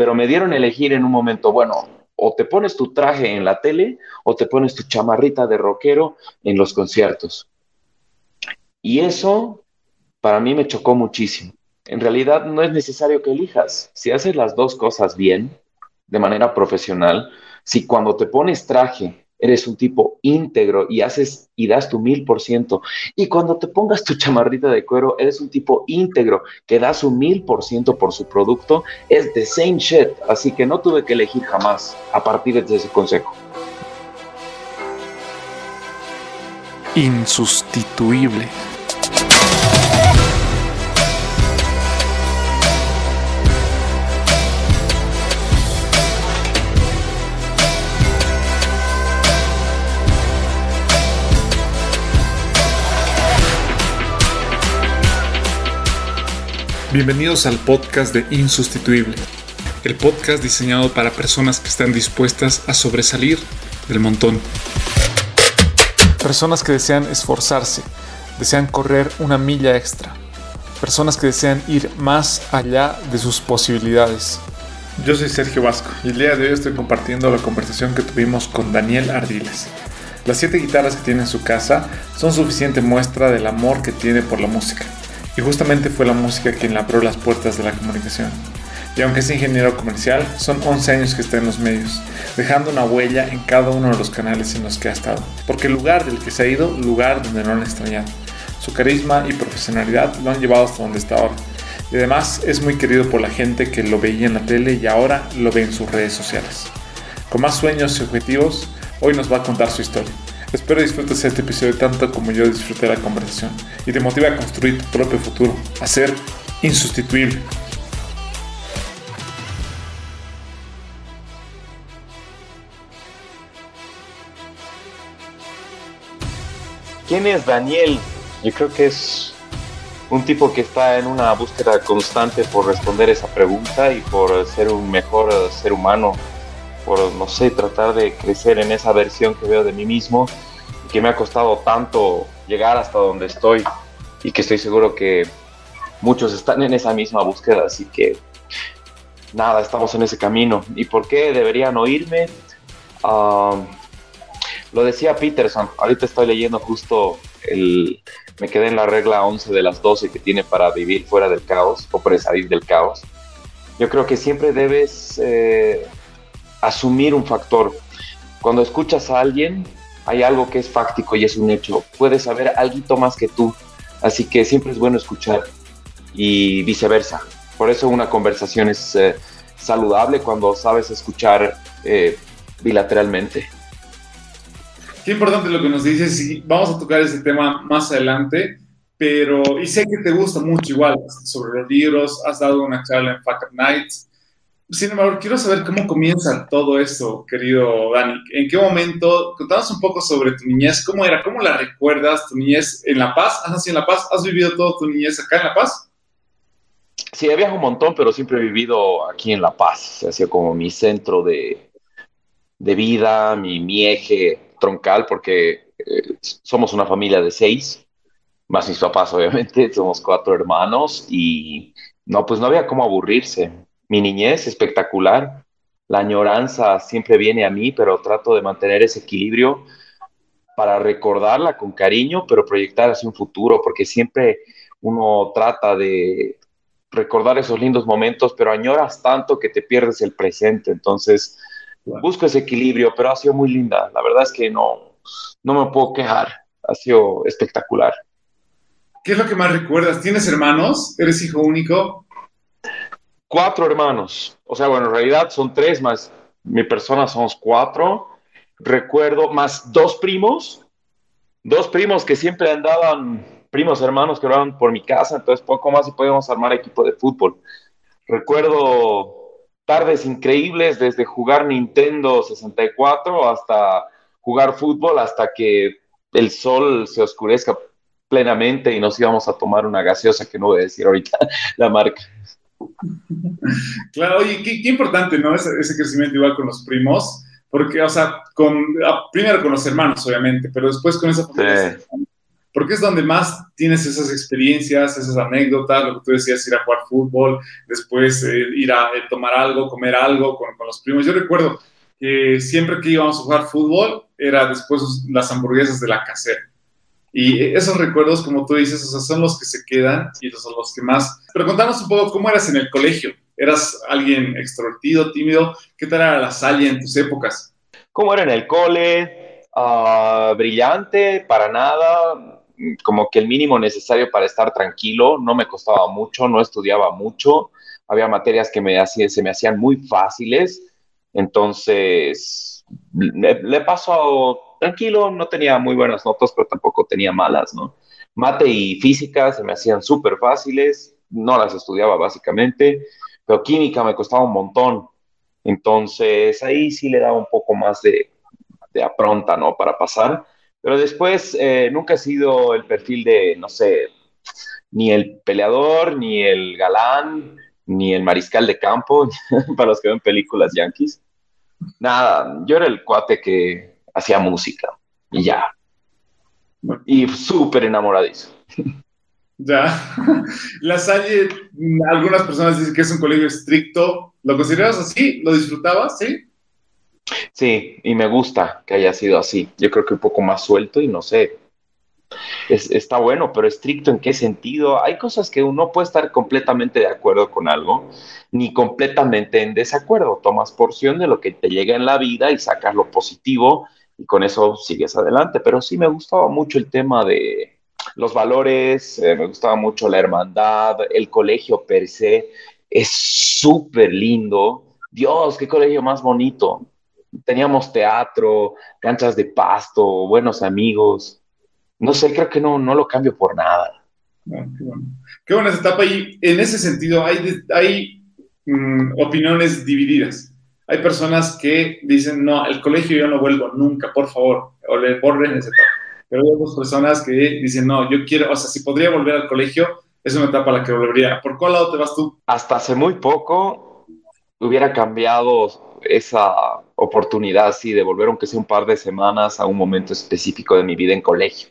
pero me dieron elegir en un momento, bueno, o te pones tu traje en la tele o te pones tu chamarrita de rockero en los conciertos. Y eso para mí me chocó muchísimo. En realidad no es necesario que elijas. Si haces las dos cosas bien, de manera profesional, si cuando te pones traje eres un tipo íntegro y haces y das tu mil por ciento. Y cuando te pongas tu chamarrita de cuero, eres un tipo íntegro que da su mil por ciento por su producto. Es the same shit. Así que no tuve que elegir jamás a partir de ese consejo. Insustituible. Bienvenidos al podcast de Insustituible, el podcast diseñado para personas que están dispuestas a sobresalir del montón. Personas que desean esforzarse, desean correr una milla extra. Personas que desean ir más allá de sus posibilidades. Yo soy Sergio Vasco y el día de hoy estoy compartiendo la conversación que tuvimos con Daniel Ardiles. Las siete guitarras que tiene en su casa son suficiente muestra del amor que tiene por la música y justamente fue la música quien le abrió las puertas de la comunicación. Y aunque es ingeniero comercial, son 11 años que está en los medios, dejando una huella en cada uno de los canales en los que ha estado. Porque el lugar del que se ha ido, lugar donde no han extrañado. Su carisma y profesionalidad lo han llevado hasta donde está ahora. Y además es muy querido por la gente que lo veía en la tele y ahora lo ve en sus redes sociales. Con más sueños y objetivos, hoy nos va a contar su historia. Espero disfrutes este episodio tanto como yo disfruté la conversación y te motive a construir tu propio futuro, a ser insustituible. ¿Quién es Daniel? Yo creo que es un tipo que está en una búsqueda constante por responder esa pregunta y por ser un mejor ser humano por, no sé, tratar de crecer en esa versión que veo de mí mismo, que me ha costado tanto llegar hasta donde estoy y que estoy seguro que muchos están en esa misma búsqueda, así que nada, estamos en ese camino. ¿Y por qué deberían oírme? Um, lo decía Peterson, ahorita estoy leyendo justo el, me quedé en la regla 11 de las 12 que tiene para vivir fuera del caos o para salir del caos. Yo creo que siempre debes eh, asumir un factor. Cuando escuchas a alguien, hay algo que es fáctico y es un hecho. Puedes saber algo más que tú, así que siempre es bueno escuchar y viceversa. Por eso una conversación es eh, saludable cuando sabes escuchar eh, bilateralmente. Qué importante lo que nos dices y vamos a tocar ese tema más adelante, pero y sé que te gusta mucho igual sobre los libros, has dado una charla en Fuck Nights, sin embargo, quiero saber cómo comienza todo esto, querido Dani. ¿En qué momento? Contanos un poco sobre tu niñez. ¿Cómo era? ¿Cómo la recuerdas? ¿Tu niñez en La Paz? ¿Has nacido en La Paz? ¿Has vivido toda tu niñez acá en La Paz? Sí, he viajado un montón, pero siempre he vivido aquí en La Paz. Ha sido como mi centro de, de vida, mi, mi, eje troncal, porque eh, somos una familia de seis, más mis papás, obviamente. Somos cuatro hermanos y no, pues no había cómo aburrirse mi niñez espectacular. La añoranza siempre viene a mí, pero trato de mantener ese equilibrio para recordarla con cariño, pero proyectar hacia un futuro, porque siempre uno trata de recordar esos lindos momentos, pero añoras tanto que te pierdes el presente. Entonces, busco ese equilibrio, pero ha sido muy linda. La verdad es que no, no me puedo quejar. Ha sido espectacular. ¿Qué es lo que más recuerdas? ¿Tienes hermanos? ¿Eres hijo único? Cuatro hermanos. O sea, bueno, en realidad son tres más mi persona somos cuatro. Recuerdo más dos primos, dos primos que siempre andaban, primos hermanos que eran por mi casa, entonces poco más y podíamos armar equipo de fútbol. Recuerdo tardes increíbles desde jugar Nintendo 64 hasta jugar fútbol hasta que el sol se oscurezca plenamente y nos íbamos a tomar una gaseosa que no voy a decir ahorita la marca. Claro, oye, qué, importante, ¿no? Ese, crecimiento igual con los primos, porque, o sea, con, primero con los hermanos, obviamente, pero después con esa familia. porque es donde más tienes esas experiencias, esas anécdotas, lo que tú decías, ir a jugar fútbol, después eh, ir a eh, tomar algo, comer algo con, con, los primos. Yo recuerdo que siempre que íbamos a jugar fútbol era después las hamburguesas de la casera. Y esos recuerdos, como tú dices, o sea, son los que se quedan y son los que más... Pero contanos un poco cómo eras en el colegio. ¿Eras alguien extrovertido, tímido? ¿Qué tal era la salle en tus épocas? ¿Cómo era en el cole? Uh, brillante, para nada. Como que el mínimo necesario para estar tranquilo. No me costaba mucho, no estudiaba mucho. Había materias que me se me hacían muy fáciles. Entonces, le, le paso tranquilo, no tenía muy buenas notas, pero tampoco tenía malas, ¿no? Mate y física se me hacían súper fáciles, no las estudiaba básicamente pero química me costaba un montón. Entonces ahí sí le daba un poco más de, de apronta, ¿no? Para pasar. Pero después eh, nunca he sido el perfil de, no sé, ni el peleador, ni el galán, ni el mariscal de campo, para los que ven películas yankees. Nada, yo era el cuate que hacía música y ya. Y súper enamoradizo. Ya. La Salle, algunas personas dicen que es un colegio estricto. ¿Lo consideras así? ¿Lo disfrutabas? Sí. Sí, y me gusta que haya sido así. Yo creo que un poco más suelto y no sé. está bueno, pero estricto en qué sentido? Hay cosas que uno puede estar completamente de acuerdo con algo, ni completamente en desacuerdo. Tomas porción de lo que te llega en la vida y sacas lo positivo y con eso sigues adelante. Pero sí me gustaba mucho el tema de, los valores, eh, me gustaba mucho la hermandad, el colegio per se es súper lindo. Dios, qué colegio más bonito. Teníamos teatro, canchas de pasto, buenos amigos. No sé, creo que no, no lo cambio por nada. Ah, qué, buena etapa y en ese sentido hay, hay mm, opiniones divididas. Hay personas que dicen, no, el colegio yo no vuelvo nunca, por favor, o le borren esa etapa pero hay otras personas que dicen, no, yo quiero, o sea, si podría volver al colegio, es una etapa a la que volvería. ¿Por cuál lado te vas tú? Hasta hace muy poco hubiera cambiado esa oportunidad, sí, de volver aunque sea un par de semanas a un momento específico de mi vida en colegio.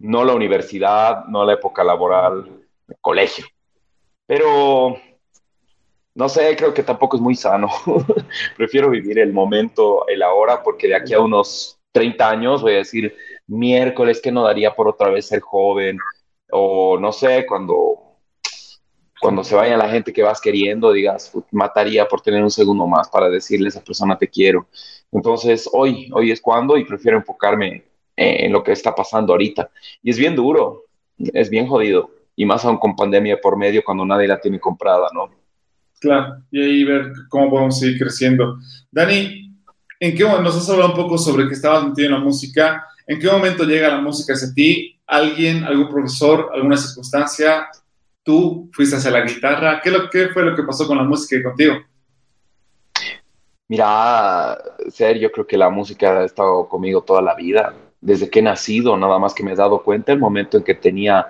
No la universidad, no la época laboral, colegio. Pero, no sé, creo que tampoco es muy sano. Prefiero vivir el momento, el ahora, porque de aquí a unos 30 años voy a decir, miércoles que no daría por otra vez ser joven, o no sé, cuando, cuando se vaya la gente que vas queriendo, digas, mataría por tener un segundo más para decirle a esa persona te quiero. Entonces, hoy, hoy es cuando y prefiero enfocarme en lo que está pasando ahorita. Y es bien duro, es bien jodido, y más aún con pandemia por medio cuando nadie la tiene comprada, ¿no? Claro, y ahí ver cómo podemos seguir creciendo. Dani, ¿en qué nos has hablado un poco sobre que estabas metido en la música? ¿En qué momento llega la música hacia ti? ¿Alguien, algún profesor, alguna circunstancia? ¿Tú fuiste hacia la guitarra? ¿Qué, fue lo que pasó con la música y contigo? Mira, ser, yo creo que la música ha estado conmigo toda la vida, desde que he nacido, nada más que me he dado cuenta el momento en que tenía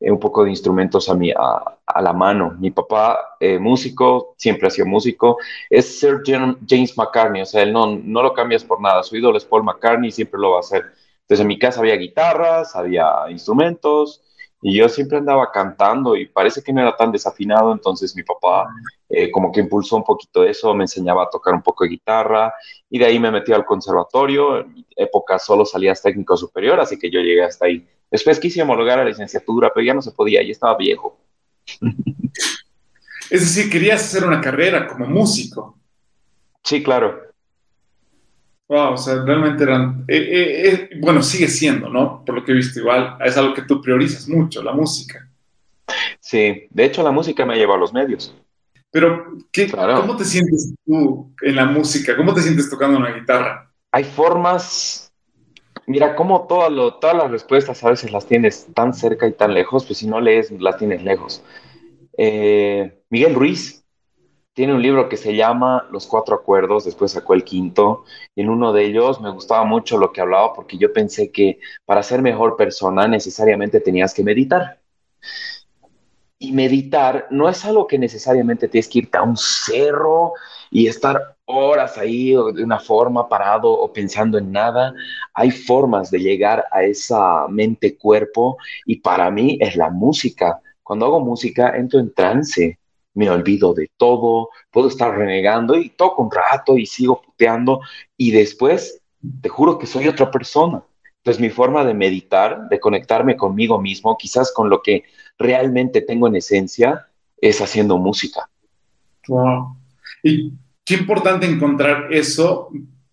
eh, un poco de instrumentos a, mi, a, la mano. Mi papá, eh, músico, siempre ha sido músico, es Sir James McCartney, o sea, él no, no lo cambias por nada, su ídolo es Paul McCartney y siempre lo va a hacer. Entonces en mi casa había guitarras, había instrumentos y yo siempre andaba cantando y parece que no era tan desafinado, entonces mi papá eh, como que impulsó un poquito eso, me enseñaba a tocar un poco de guitarra y de ahí me metí al conservatorio, en mi época solo salías técnico superior, así que yo llegué hasta ahí. Después quise homologar la licenciatura, pero ya no se podía, ya estaba viejo. Es decir, querías hacer una carrera como músico. Sí, claro. Wow, o sea, realmente eran, eh, eh, eh, bueno, sigue siendo, ¿no? Por lo que he visto igual, es algo que tú priorizas mucho, la música. Sí, de hecho la música me ha llevado a los medios. Pero, ¿qué, ¿cómo te sientes tú en la música? ¿Cómo te sientes tocando una guitarra? Hay formas, mira, como todas las respuestas a veces las tienes tan cerca y tan lejos, pues si no lees, las tienes lejos. Miguel Ruiz, tiene un libro que se llama Los Cuatro Acuerdos, después sacó el quinto, y en uno de ellos me gustaba mucho lo que hablaba porque yo pensé que para ser mejor persona necesariamente tenías que meditar. Y meditar no es algo que necesariamente tienes que irte a un cerro y estar horas ahí de una forma parado o pensando en nada. Hay formas de llegar a esa mente-cuerpo y para mí es la música. Cuando hago música entro en trance, me olvido de todo, puedo estar renegando y toco un rato y sigo puteando y después te juro que soy otra persona. Entonces mi forma de meditar, de conectarme conmigo mismo, quizás con lo que realmente tengo en esencia, es haciendo música. Wow. Y qué importante encontrar eso,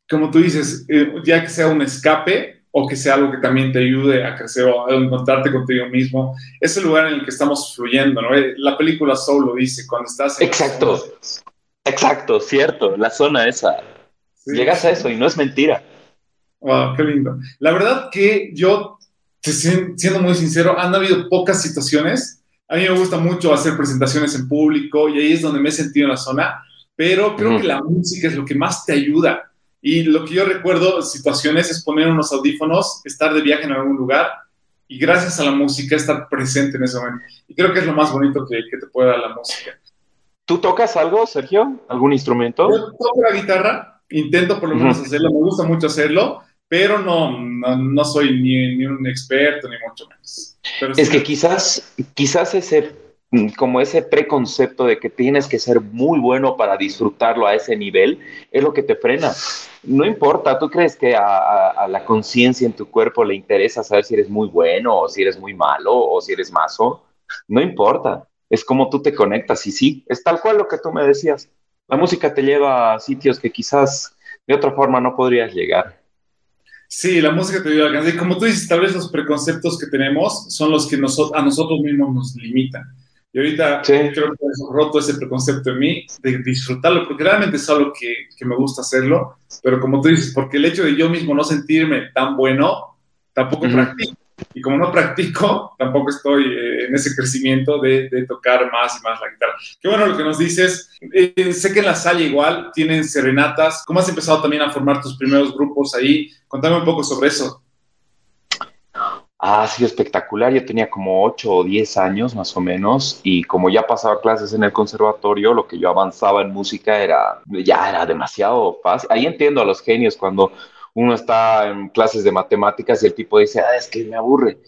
como tú dices, eh, ya que sea un escape o que sea algo que también te ayude a crecer o a encontrarte contigo mismo, es el lugar en el que estamos fluyendo, ¿no? Eh, la película Soul lo dice, cuando estás... exacto, exacto, cierto, la zona esa. Llegas a eso y no es mentira. Wow, qué lindo. La verdad que yo, siendo muy sincero, han habido pocas situaciones. A mí me gusta mucho hacer presentaciones en público y ahí es donde me he sentido en la zona, pero creo que la música es lo que más te ayuda. Y lo que yo recuerdo, situaciones, es poner unos audífonos, estar de viaje en algún lugar y gracias a la música estar presente en ese momento. Y creo que es lo más bonito que, que te puede dar la música. ¿Tú tocas algo, Sergio? ¿Algún instrumento? Yo toco la guitarra, intento por lo menos hacerlo, me gusta mucho hacerlo, pero no, no, soy ni, ni, un experto, ni mucho menos. es que quizás, quizás ese, como ese preconcepto de que tienes que ser muy bueno para disfrutarlo a ese nivel, es lo que te frena. No importa, ¿tú crees que a, la conciencia en tu cuerpo le interesa saber si eres muy bueno o si eres muy malo o si eres mazo? No importa, es como tú te conectas y sí, es tal cual lo que tú me decías. La música te lleva a sitios que quizás de otra forma no podrías llegar. Sí, la música te ayuda a alcanzar. Y como tú dices, tal vez los preconceptos que tenemos son los que a nosotros mismos nos limitan. Y ahorita creo que he roto ese preconcepto en mí de disfrutarlo, porque realmente es algo que, que, me gusta hacerlo, pero como tú dices, porque el hecho de yo mismo no sentirme tan bueno, tampoco practico. Y como no practico, tampoco estoy eh, en ese crecimiento de, de, tocar más y más la guitarra. Qué bueno lo que nos dices. Eh, sé que en la Salle igual tienen serenatas. ¿Cómo has empezado también a formar tus primeros grupos ahí? Contame un poco sobre eso. Ha sido espectacular. Yo tenía como 8 o 10 años más o menos y como ya pasaba clases en el conservatorio, lo que yo avanzaba en música era ya era demasiado fácil. Ahí entiendo a los genios cuando uno está en clases de matemáticas y el tipo dice, ah, es que me aburre.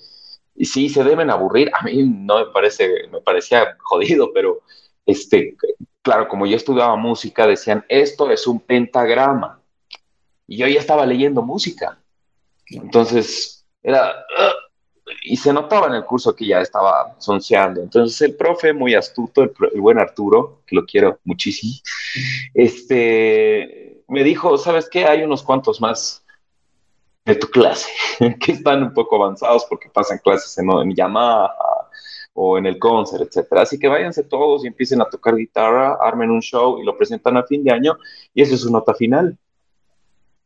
Y sí, se deben aburrir. A mí no me parece, me parecía jodido, pero este, claro, como yo estudiaba música, decían, esto es un pentagrama. Y yo ya estaba leyendo música. Entonces, era, y se notaba en el curso que ya estaba sonceando. Entonces, el profe, muy astuto, el, el buen Arturo, que lo quiero muchísimo, este, me dijo, ¿sabes qué? Hay unos cuantos más de tu clase que están un poco avanzados porque pasan clases en, en Yamaha o en el concert, etcétera. Así que váyanse todos y empiecen a tocar guitarra, armen un show y lo presentan a fin de año y eso es su nota final.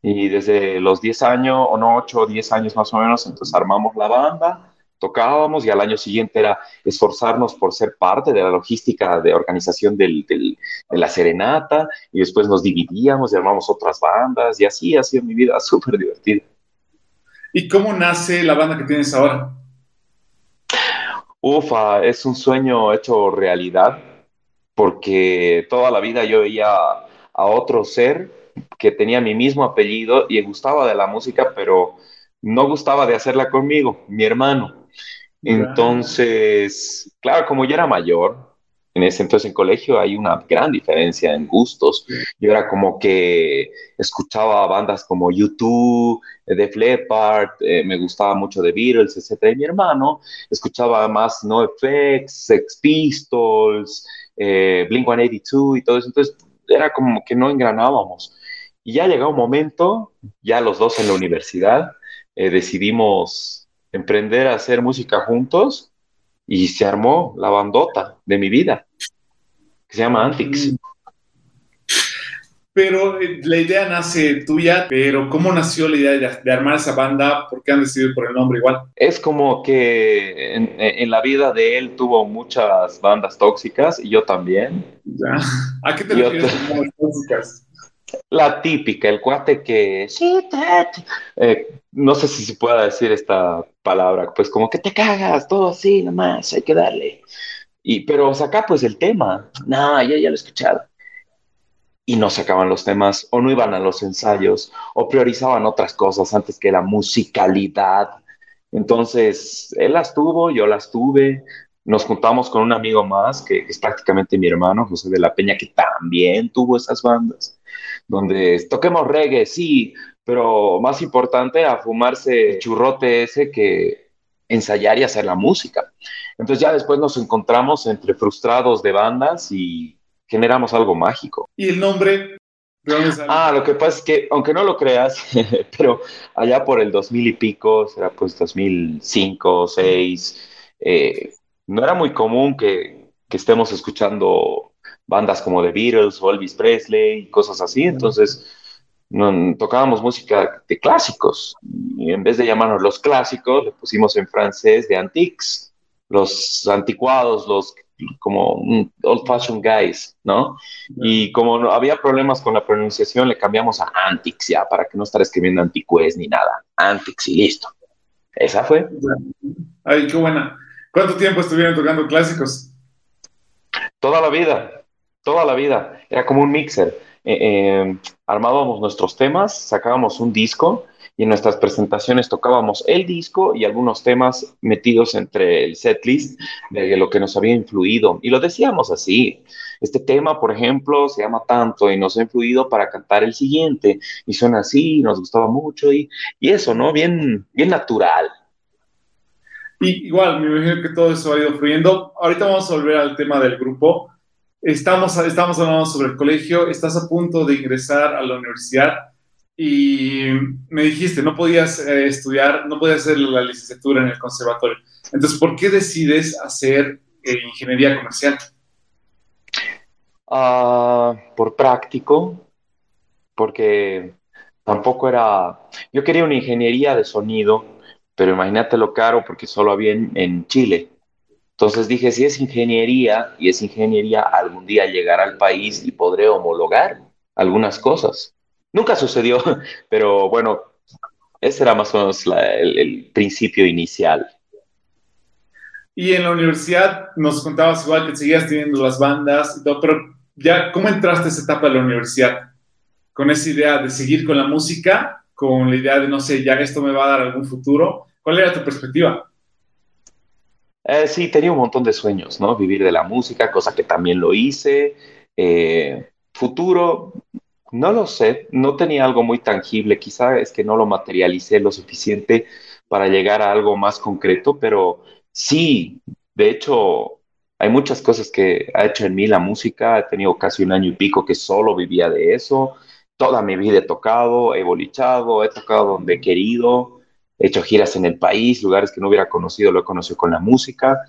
Y desde los 10 años, o no, 8 o 10 años más o menos, entonces armamos la banda tocábamos y al año siguiente era esforzarnos por ser parte de la logística de organización del, de la serenata y después nos dividíamos y armamos otras bandas y así ha sido mi vida súper divertida. ¿Y cómo nace la banda que tienes ahora? Ufa, es un sueño hecho realidad porque toda la vida yo veía a otro ser que tenía mi mismo apellido y gustaba de la música, pero no gustaba de hacerla conmigo, mi hermano. Entonces, claro, como yo era mayor, en ese entonces en colegio hay una gran diferencia en gustos. Yo era como que escuchaba bandas como YouTube, The Leppard, eh, me gustaba mucho The Beatles, etc. Y mi hermano escuchaba más NoFX, Sex Pistols, eh, Blink-182 y todo eso. Entonces era como que no engranábamos. Y ya llegó un momento, ya los dos en la universidad, eh, decidimos emprender a hacer música juntos y se armó la bandota de mi vida, que se llama Antics. Pero eh, la idea nace tuya, pero ¿cómo nació la idea de, armar esa banda? ¿Por qué han decidido por el nombre igual? Es como que en, la vida de él tuvo muchas bandas tóxicas y yo también. ¿A qué te refieres con bandas tóxicas? La típica, el cuate que, eh, no sé si se pueda decir esta palabra, pues como que te cagas, todo así nomás, hay que darle. Y, pero saca pues el tema. No, ya, ya lo he escuchado. Y no sacaban los temas, o no iban a los ensayos, o priorizaban otras cosas antes que la musicalidad. Entonces, él las tuvo, yo las tuve. Nos juntamos con un amigo más, que es prácticamente mi hermano, José de la Peña, que también tuvo esas bandas, donde toquemos reggae, sí, pero más importante a fumarse el churrote ese que ensayar y hacer la música. Entonces ya después nos encontramos entre frustrados de bandas y generamos algo mágico. ¿Y el nombre? Ah, lo que pasa es que, aunque no lo creas, pero allá por el 2000 y pico, será pues 2005, 2006, eh, no era muy común que, que estemos escuchando bandas como The Beatles o Elvis Presley y cosas así, entonces no, tocábamos música de clásicos y en vez de llamarnos los clásicos, le pusimos en francés de antiques, los anticuados, los como old fashioned guys, ¿no? Y como no, había problemas con la pronunciación, le cambiamos a antiques ya, para que no estar escribiendo anticués ni nada. Antiques y listo. Esa fue. Ay, qué buena. ¿Cuánto tiempo estuvieron tocando clásicos? Toda la vida, toda la vida. Era como un mixer eh, eh, armábamos nuestros temas, sacábamos un disco y en nuestras presentaciones tocábamos el disco y algunos temas metidos entre el setlist de lo que nos había influido. Y lo decíamos así, este tema, por ejemplo, se llama tanto y nos ha influido para cantar el siguiente y suena así, nos gustaba mucho y, y eso, ¿no? Bien, bien natural. Y igual, me imagino que todo eso ha ido fluyendo. Ahorita vamos a volver al tema del grupo. Estamos, estamos hablando sobre el colegio, estás a punto de ingresar a la universidad y me dijiste, no podías eh, estudiar, no podías hacer la licenciatura en el conservatorio. Entonces, ¿por qué decides hacer eh, ingeniería comercial? Uh, por práctico, porque tampoco era, yo quería una ingeniería de sonido, pero imagínate lo caro porque solo había en, en Chile. Entonces dije, si es ingeniería y es ingeniería, algún día llegará al país y podré homologar algunas cosas. Nunca sucedió, pero bueno, ese era más o menos el, principio inicial. Y en la universidad nos contabas igual que seguías teniendo las bandas y todo, pero ya, ¿cómo entraste a esa etapa de la universidad? Con esa idea de seguir con la música, con la idea de, no sé, ya esto me va a dar algún futuro. ¿Cuál era tu perspectiva? Eh, sí, tenía un montón de sueños, ¿no? Vivir de la música, cosa que también lo hice. Eh, futuro, no lo sé, no tenía algo muy tangible, quizá es que no lo materialicé lo suficiente para llegar a algo más concreto, pero sí, de hecho, hay muchas cosas que ha hecho en mí la música, he tenido casi un año y pico que solo vivía de eso, toda mi vida he tocado, he bolichado, he tocado donde he querido, he hecho giras en el país, lugares que no hubiera conocido, lo he conocido con la música.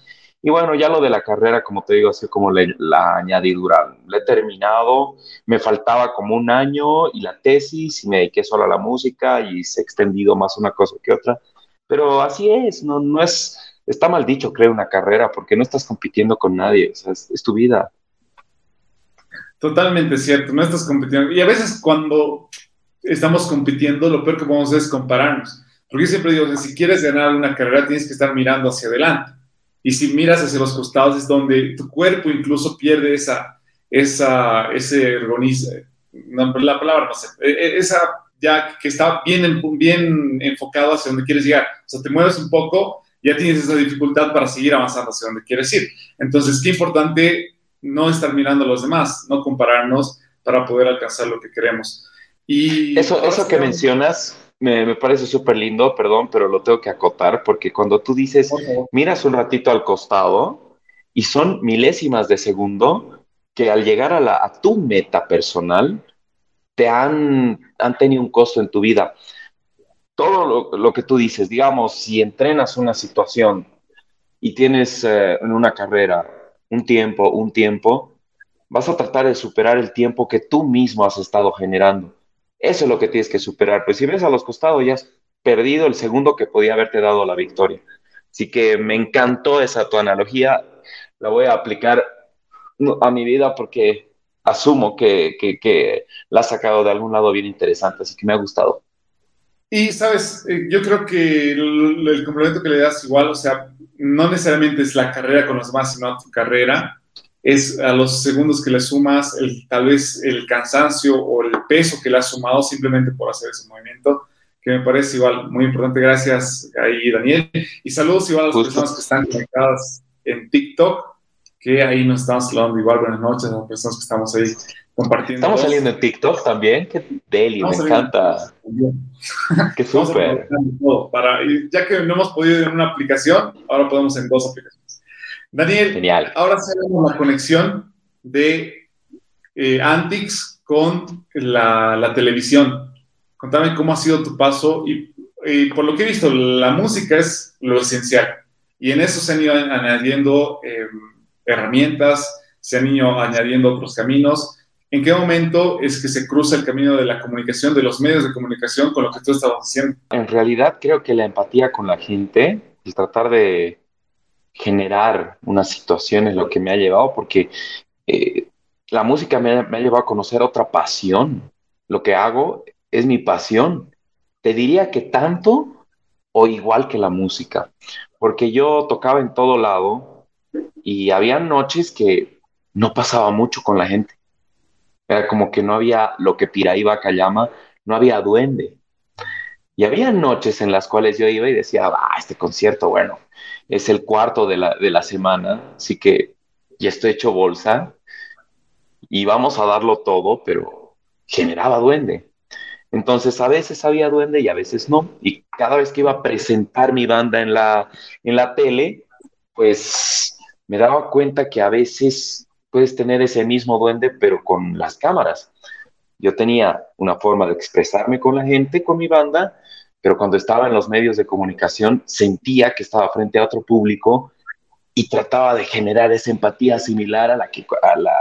Y bueno, ya lo de la carrera, como te digo, así como la añadidura. La he terminado, me faltaba como un año y la tesis y me dediqué solo a la música y se ha extendido más una cosa que otra. Pero así es, no, no es, está mal dicho crear una carrera porque no estás compitiendo con nadie, o es, es tu vida. Totalmente cierto, no estás compitiendo. Y a veces cuando estamos compitiendo, lo peor que podemos hacer es compararnos porque yo siempre digo si quieres ganar una carrera tienes que estar mirando hacia adelante. Y si miras hacia los costados es donde tu cuerpo incluso pierde esa, esa, ese ergonismo, la palabra no sé, e, e, esa ya que está bien, bien enfocado hacia donde quieres llegar. O sea, te mueves un poco, ya tienes esa dificultad para seguir avanzando hacia donde quieres ir. Entonces, qué importante no estar mirando a los demás, no compararnos para poder alcanzar lo que queremos. Y eso, eso que mencionas me, parece súper lindo, perdón, pero lo tengo que acotar porque cuando tú dices, miras un ratito al costado y son milésimas de segundo que al llegar a, la, a tu meta personal te han, han tenido un costo en tu vida. Todo lo, que tú dices, digamos, si entrenas una situación y tienes eh, en una carrera un tiempo, un tiempo, vas a tratar de superar el tiempo que tú mismo has estado generando eso es lo que tienes que superar. Pues si ves a los costados, ya has perdido el segundo que podía haberte dado la victoria. Así que me encantó esa tu analogía. La voy a aplicar a mi vida porque asumo que, la has sacado de algún lado bien interesante, así que me ha gustado. Y, sabes, eh, yo creo que el, el, complemento que le das igual, o sea, no necesariamente es la carrera con los demás, sino tu carrera, es a los segundos que le sumas el, tal vez el cansancio o el peso que le has sumado simplemente por hacer ese movimiento, que me parece igual muy importante. Gracias ahí, Daniel. Y saludos igual a las personas que están conectadas en TikTok, que ahí nos estamos hablando igual. Buenas noches a las personas que estamos ahí compartiendo. Estamos saliendo en TikTok también, qué deli, me encanta. qué súper. Para, ya que no hemos podido en una aplicación, ahora podemos en dos aplicaciones. Daniel, Genial. ahora tenemos la conexión de eh, Antix con la, la, televisión. Contame cómo ha sido tu paso y, y, por lo que he visto, la música es lo esencial. Y en eso se han ido añadiendo eh, herramientas, se han ido añadiendo otros caminos ¿En qué momento es que se cruza el camino de la comunicación, de los medios de comunicación con lo que tú estabas haciendo? En realidad creo que la empatía con la gente, el tratar de generar una situación es lo que me ha llevado, porque eh, la música me ha, llevado a conocer otra pasión. Lo que hago es mi pasión. Te diría que tanto o igual que la música, porque yo tocaba en todo lado y había noches que no pasaba mucho con la gente era como que no había lo que Piraíba llama, no había duende. Y había noches en las cuales yo iba y decía, ah, este concierto, bueno, es el cuarto de la, de la semana, así que ya estoy hecho bolsa y vamos a darlo todo, pero generaba duende. Entonces a veces había duende y a veces no. Y cada vez que iba a presentar mi banda en la, en la tele, pues me daba cuenta que a veces puedes tener ese mismo duende, pero con las cámaras. Yo tenía una forma de expresarme con la gente, con mi banda, pero cuando estaba en los medios de comunicación sentía que estaba frente a otro público y trataba de generar esa empatía similar a la que, a la,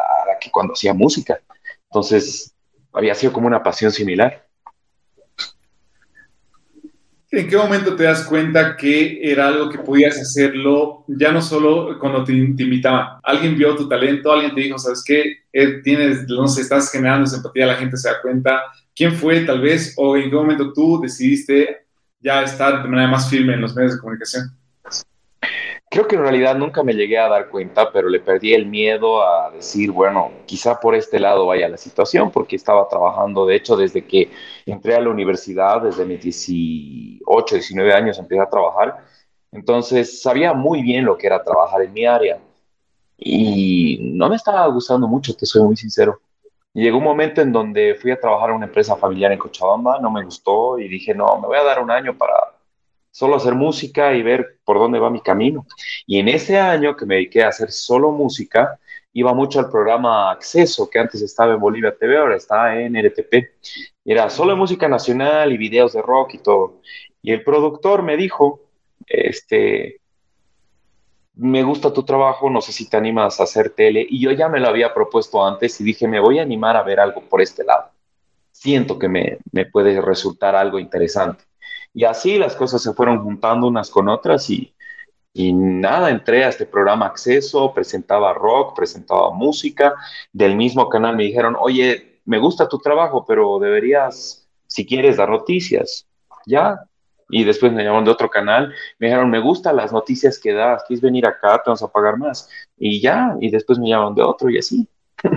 que cuando hacía música. Entonces, había sido como una pasión similar. ¿En qué momento te das cuenta que era algo que podías hacerlo ya no solo cuando te, te invitaban? Alguien vio tu talento, alguien te dijo, ¿sabes qué? Eh, tienes, no sé, estás generando esa empatía, la gente se da cuenta. ¿Quién fue tal vez o en qué momento tú decidiste ya estar de manera más firme en los medios de comunicación? Creo que en realidad nunca me llegué a dar cuenta, pero le perdí el miedo a decir, bueno, quizá por este lado vaya la situación, porque estaba trabajando, de hecho, desde que entré a la universidad, desde mis 18, 19 años empecé a trabajar, entonces sabía muy bien lo que era trabajar en mi área y no me estaba gustando mucho, te soy muy sincero. Llegó un momento en donde fui a trabajar en una empresa familiar en Cochabamba, no me gustó y dije, no, me voy a dar un año para solo hacer música y ver por dónde va mi camino. Y en ese año que me dediqué a hacer solo música, iba mucho al programa Acceso, que antes estaba en Bolivia TV, ahora está en RTP. Era solo música nacional y videos de rock y todo. Y el productor me dijo, este, me gusta tu trabajo, no sé si te animas a hacer tele. Y yo ya me lo había propuesto antes y dije, me voy a animar a ver algo por este lado. Siento que me, me puede resultar algo interesante. Y así las cosas se fueron juntando unas con otras y, y nada, entré a este programa Acceso, presentaba rock, presentaba música. Del mismo canal me dijeron, oye, me gusta tu trabajo, pero deberías, si quieres, dar noticias. Ya. Y después me llamaron de otro canal, me dijeron, me gustan las noticias que das, quieres venir acá, te vamos a pagar más. Y ya, y después me llamaron de otro y así.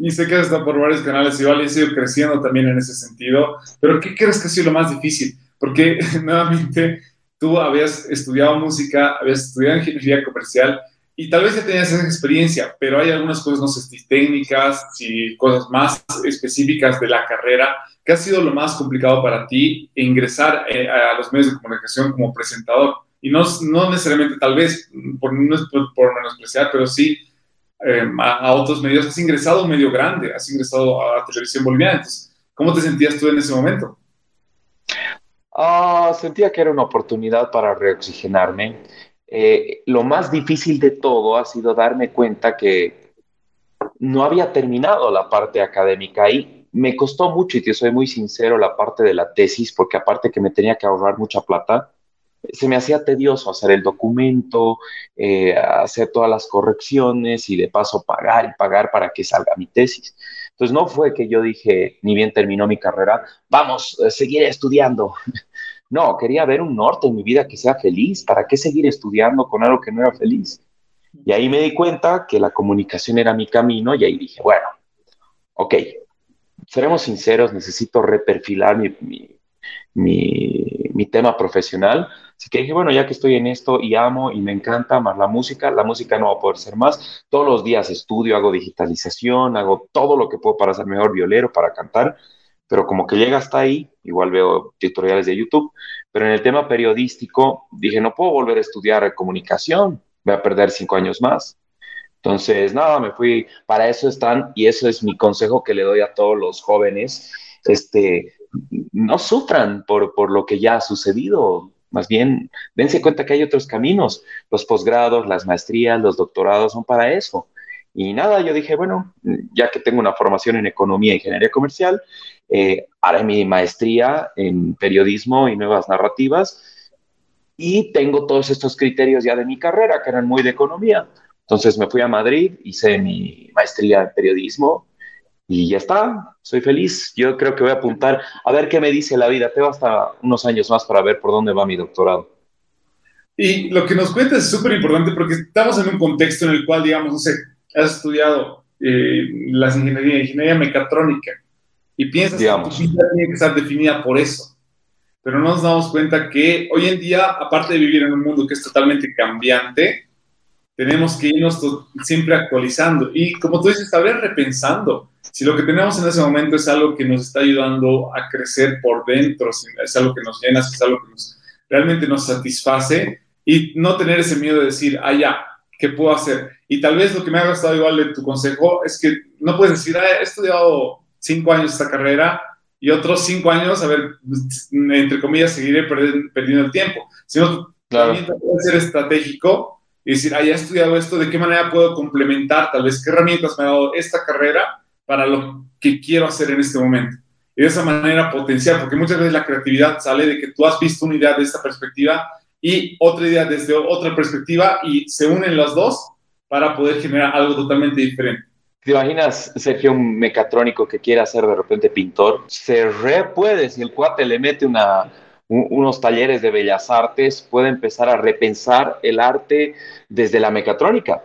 Y sé que has estado por varios canales, igual he ido creciendo también en ese sentido, pero ¿qué crees que ha sido lo más difícil? porque nuevamente tú habías estudiado música, habías estudiado ingeniería comercial y tal vez ya tenías esa experiencia, pero hay algunas cosas, no sé, técnicas y cosas más específicas de la carrera. ¿Qué ha sido lo más complicado para ti ingresar eh, a los medios de comunicación como presentador? Y no, no necesariamente, tal vez, por, por, por menospreciar, pero sí eh, a, otros medios. Has ingresado a un medio grande, has ingresado a, televisión boliviana. Entonces, ¿cómo te sentías tú en ese momento? Uh, sentía que era una oportunidad para reoxigenarme. Eh, lo más difícil de todo ha sido darme cuenta que no había terminado la parte académica y me costó mucho, y te soy muy sincero, la parte de la tesis, porque aparte que me tenía que ahorrar mucha plata, se me hacía tedioso hacer el documento, eh, hacer todas las correcciones y de paso pagar y pagar para que salga mi tesis. Entonces no fue que yo dije, ni bien terminó mi carrera, vamos, eh, seguiré estudiando. No, quería ver un norte en mi vida que sea feliz. ¿Para qué seguir estudiando con algo que no era feliz? Y ahí me di cuenta que la comunicación era mi camino y ahí dije, bueno, ok, seremos sinceros, necesito reperfilar mi, mi, tema profesional. Así que dije, bueno, ya que estoy en esto y amo y me encanta más la música, la música no va a poder ser más. Todos los días estudio, hago digitalización, hago todo lo que puedo para ser mejor violero, para cantar, pero como que llega hasta ahí, igual veo tutoriales de YouTube, pero en el tema periodístico dije, no puedo volver a estudiar comunicación, voy a perder cinco años más. Entonces, nada, me fui, para eso están, y eso es mi consejo que le doy a todos los jóvenes, este, no sufran por, por lo que ya ha sucedido, más bien dense cuenta que hay otros caminos, los posgrados, las maestrías, los doctorados son para eso. Y nada, yo dije, bueno, ya que tengo una formación en economía e ingeniería comercial, eh, haré mi maestría en periodismo y nuevas narrativas y tengo todos estos criterios ya de mi carrera, que eran muy de economía. Entonces me fui a Madrid, hice mi maestría en periodismo y ya está, soy feliz. Yo creo que voy a apuntar a ver qué me dice la vida. Tengo hasta unos años más para ver por dónde va mi doctorado. Y lo que nos cuentas es súper importante porque estamos en un contexto en el cual, digamos, no sé, has estudiado eh, las ingeniería, ingeniería mecatrónica y piensas que tu vida tiene que estar definida por eso. Pero no nos damos cuenta que hoy en día, aparte de vivir en un mundo que es totalmente cambiante, tenemos que irnos siempre actualizando y, como tú dices, saber repensando. Si lo que tenemos en ese momento es algo que nos está ayudando a crecer por dentro, es algo que nos llena, es algo que nos, realmente nos satisface y no tener ese miedo de decir, ah, ya, ¿qué puedo hacer? Y tal vez lo que me ha gustado igual de tu consejo es que no puedes decir, ah, he estudiado cinco años esta carrera y otros cinco años, a ver, entre comillas, seguiré perdiendo, el tiempo, sino claro. también ser estratégico y decir, ah, ya he estudiado esto, ¿de qué manera puedo complementar? Tal vez, ¿qué herramientas me ha dado esta carrera para lo que quiero hacer en este momento? Y de esa manera potenciar, porque muchas veces la creatividad sale de que tú has visto una idea de esta perspectiva y otra idea desde otra perspectiva y se unen las dos para poder generar algo totalmente diferente. ¿Te imaginas, Sergio, un mecatrónico que quiera ser de repente pintor? Se re puede, si el cuate le mete una, unos talleres de bellas artes, puede empezar a repensar el arte desde la mecatrónica,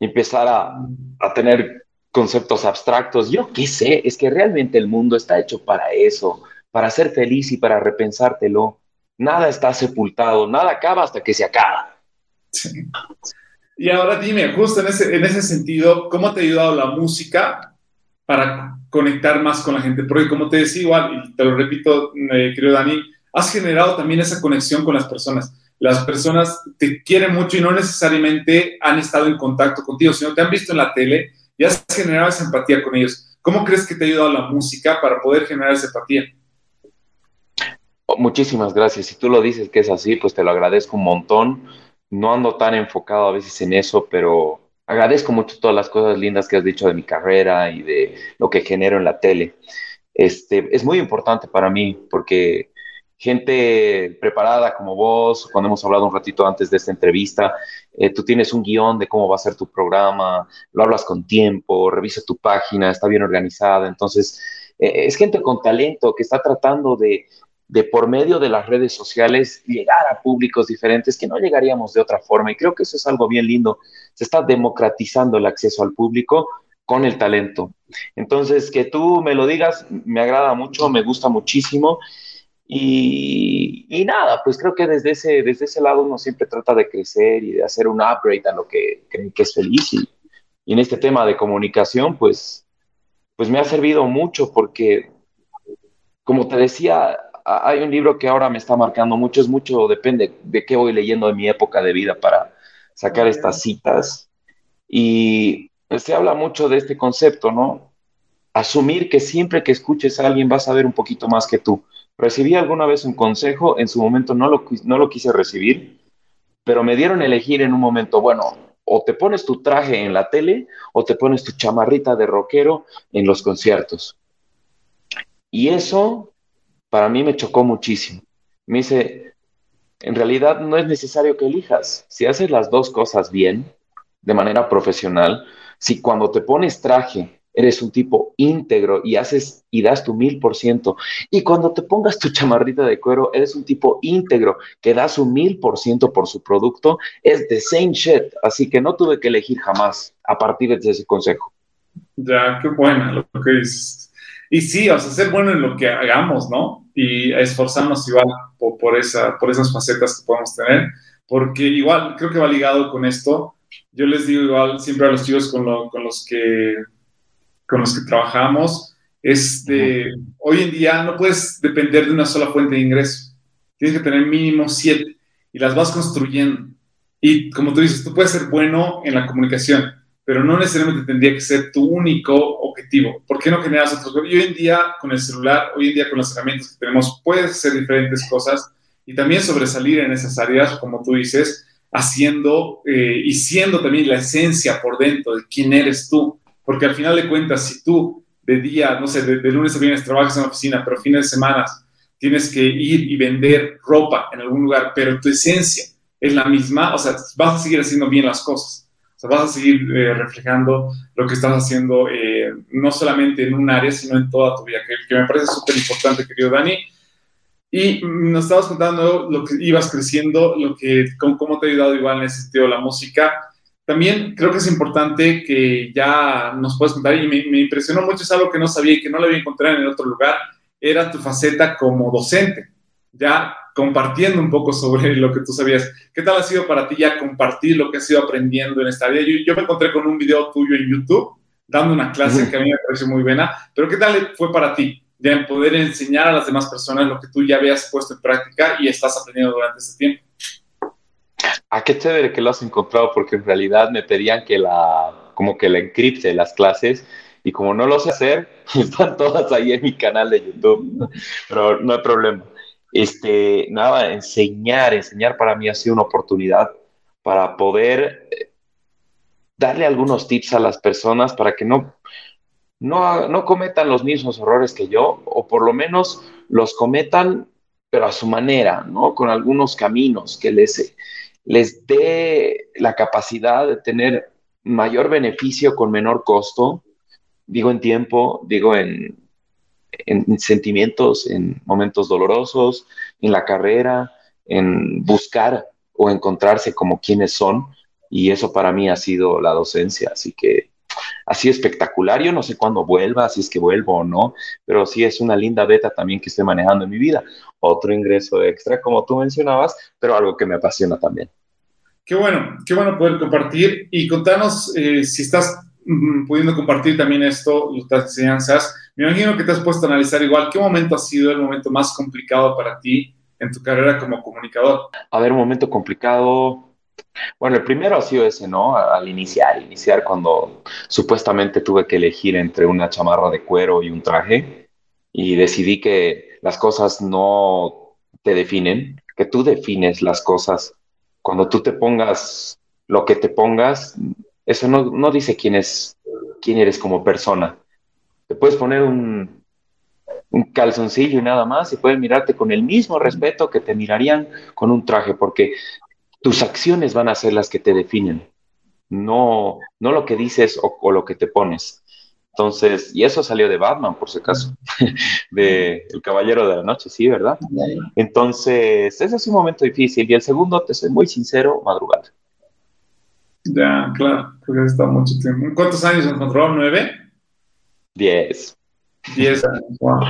empezar a, a tener conceptos abstractos. Yo qué sé, es que realmente el mundo está hecho para eso, para ser feliz y para repensártelo. Nada está sepultado, nada acaba hasta que se acaba. Y ahora dime, justo en ese, en ese sentido, ¿cómo te ha ayudado la música para conectar más con la gente? Porque como te decía igual, y te lo repito, eh, querido Dani, has generado también esa conexión con las personas. Las personas te quieren mucho y no necesariamente han estado en contacto contigo, sino te han visto en la tele y has generado esa empatía con ellos. ¿Cómo crees que te ha ayudado la música para poder generar esa empatía? Oh, muchísimas gracias. Si tú lo dices que es así, pues te lo agradezco un montón no ando tan enfocado a veces en eso, pero agradezco mucho todas las cosas lindas que has dicho de mi carrera y de lo que genero en la tele. Este, es muy importante para mí porque gente preparada como vos, cuando hemos hablado un ratito antes de esta entrevista, eh, tú tienes un guion de cómo va a ser tu programa, lo hablas con tiempo, revisa tu página, está bien organizada, entonces eh, es gente con talento que está tratando de, de por medio de las redes sociales llegar a públicos diferentes que no llegaríamos de otra forma. Y creo que eso es algo bien lindo. Se está democratizando el acceso al público con el talento. Entonces, que tú me lo digas, me agrada mucho, me gusta muchísimo. Y, nada, pues creo que desde ese, desde ese lado uno siempre trata de crecer y de hacer un upgrade a lo que, que, es feliz. Y, y, en este tema de comunicación, pues, pues me ha servido mucho porque, como te decía, hay un libro que ahora me está marcando mucho, es mucho, depende de qué voy leyendo de mi época de vida para sacar estas citas. Y se habla mucho de este concepto, ¿no? Asumir que siempre que escuches a alguien vas a ver un poquito más que tú. Recibí alguna vez un consejo, en su momento no lo, no lo quise recibir, pero me dieron elegir en un momento, bueno, o te pones tu traje en la tele o te pones tu chamarrita de rockero en los conciertos. Y eso para mí me chocó muchísimo. Me dice, en realidad no es necesario que elijas. Si haces las dos cosas bien, de manera profesional, si cuando te pones traje eres un tipo íntegro y haces y das tu mil por ciento. Y cuando te pongas tu chamarrita de cuero, eres un tipo íntegro que da su mil por ciento por su producto. Es the same shit. Así que no tuve que elegir jamás a partir de ese consejo. Ya, qué buena lo que dices. Y sí, o sea, ser bueno en lo que hagamos, ¿no? Y esforzarnos igual por, esa, por esas facetas que podemos tener, porque igual creo que va ligado con esto. Yo les digo igual siempre a los chicos con, con los que con los que trabajamos, este, hoy en día no puedes depender de una sola fuente de ingreso. Tienes que tener mínimo siete y las vas construyendo. Y como tú dices, tú puedes ser bueno en la comunicación, pero no necesariamente tendría que ser tu único objetivo. ¿Por qué no generas otros? Y hoy en día, con el celular, hoy en día con las herramientas que tenemos, puedes hacer diferentes cosas y también sobresalir en esas áreas, como tú dices, haciendo eh, y siendo también la esencia por dentro de quién eres tú. Porque al final de cuentas, si tú de día, no sé, de, lunes a viernes trabajas en la oficina, pero fines de semana tienes que ir y vender ropa en algún lugar, pero tu esencia es la misma, o sea, vas a seguir haciendo bien las cosas. O sea, vas a seguir eh, reflejando lo que estás haciendo, eh, no solamente en un área, sino en toda tu vida, que, me parece súper importante, querido Dani. Y nos estabas contando lo que ibas creciendo, lo que, cómo, cómo te ha ayudado igual en ese sentido la música. También creo que es importante que ya nos puedas contar, y me, impresionó mucho, es algo que no sabía y que no lo había encontrado en el otro lugar, era tu faceta como docente, ya compartiendo un poco sobre lo que tú sabías. ¿Qué tal ha sido para ti ya compartir lo que has ido aprendiendo en esta área? Yo, me encontré con un video tuyo en YouTube dando una clase que a mí me pareció muy buena, pero ¿qué tal fue para ti? Ya en poder enseñar a las demás personas lo que tú ya habías puesto en práctica y estás aprendiendo durante este tiempo. Ah, qué chévere que lo has encontrado, porque en realidad me pedían que la, como que la encripte las clases, y como no lo sé hacer, están todas ahí en mi canal de YouTube, pero no hay problema. Este, nada, enseñar, enseñar para mí ha sido una oportunidad para poder eh, darle algunos tips a las personas para que no, no, no cometan los mismos errores que yo, o por lo menos los cometan, pero a su manera, ¿no? Con algunos caminos que les les dé la capacidad de tener mayor beneficio con menor costo, digo en tiempo, digo en, sentimientos, en momentos dolorosos, en la carrera, en buscar o encontrarse como quienes son. Y eso para mí ha sido la docencia. Así que sido espectacular. Yo no sé cuándo vuelva, si es que vuelvo o no, pero sí es una linda beta también que estoy manejando en mi vida. Otro ingreso extra, como tú mencionabas, pero algo que me apasiona también. Qué bueno, qué bueno poder compartir y contanos eh, si estás mm, pudiendo compartir también esto, las enseñanzas. Me imagino que te has puesto a analizar igual qué momento ha sido el momento más complicado para ti en tu carrera como comunicador. A ver, un momento complicado. Bueno, el primero ha sido ese, ¿no? Al iniciar, iniciar cuando supuestamente tuve que elegir entre una chamarra de cuero y un traje y decidí que las cosas no te definen, que tú defines las cosas cuando tú te pongas lo que te pongas, eso no, dice quién, es, quién eres como persona. Te puedes poner un, un calzoncillo y nada más y pueden mirarte con el mismo respeto que te mirarían con un traje, porque tus acciones van a ser las que te definen, no, no lo que dices o lo que te pones. Entonces, y eso salió de Batman, por si acaso, de El Caballero de la Noche, sí, ¿verdad? Entonces, ese es un momento difícil. Y el segundo, te soy muy sincero, madrugada. Ya, claro, porque has estado mucho tiempo. ¿Cuántos años encontró? ¿Nueve? Diez. Diez años, wow.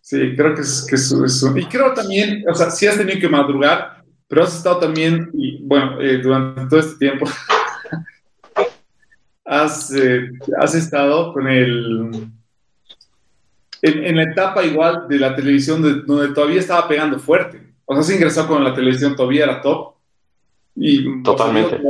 Sí, creo que es, que eso. Y creo también, o sea, sí has tenido que madrugar, pero has estado también, y bueno, eh, durante todo este tiempo, has, eh, has estado con el... En, la etapa igual de la televisión donde todavía estaba pegando fuerte. O sea, has ingresado con la televisión, todavía era top. Y, Totalmente.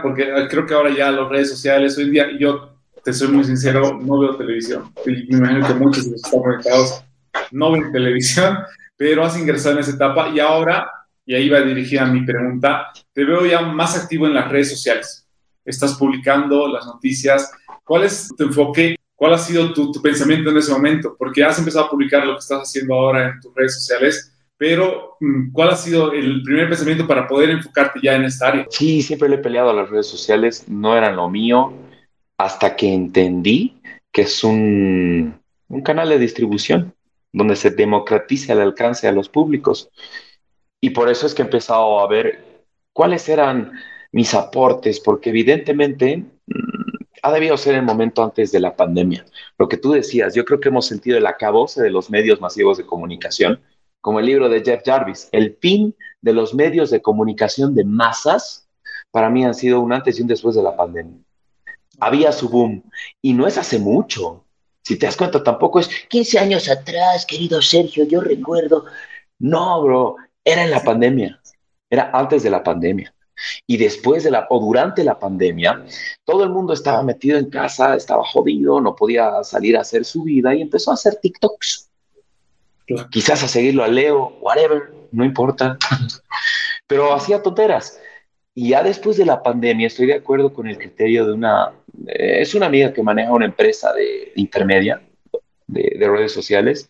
porque creo que ahora ya las redes sociales, hoy en día, yo te soy muy sincero, no veo televisión. Y me imagino que muchos de los que están conectados no ven televisión, pero has ingresado en esa etapa y ahora, y ahí va dirigida mi pregunta, te veo ya más activo en las redes sociales estás publicando las noticias. ¿Cuál es tu enfoque? ¿Cuál ha sido tu, pensamiento en ese momento? Porque has empezado a publicar lo que estás haciendo ahora en tus redes sociales, pero mm, ¿cuál ha sido el primer pensamiento para poder enfocarte ya en esta área? Sí, siempre le he peleado a las redes sociales, no eran lo mío, hasta que entendí que es un, un canal de distribución donde se democratiza el alcance a los públicos. Y por eso es que he empezado a ver cuáles eran mis aportes, porque evidentemente mm, ha debido ser el momento antes de la pandemia. Lo que tú decías, yo creo que hemos sentido el acabose de los medios masivos de comunicación, como el libro de Jeff Jarvis, el fin de los medios de comunicación de masas, para mí han sido un antes y un después de la pandemia. Había su boom, y no es hace mucho. Si te das cuenta, tampoco es 15 años atrás, querido Sergio, yo recuerdo. No, bro, era en la pandemia, era antes de la pandemia. Y después de la, o durante la pandemia, todo el mundo estaba metido en casa, estaba jodido, no podía salir a hacer su vida y empezó a hacer TikToks. Quizás a seguirlo a Leo, whatever, no importa. Pero hacía tonteras. Y ya después de la pandemia, estoy de acuerdo con el criterio de una, eh, es una amiga que maneja una empresa de, intermedia de, de redes sociales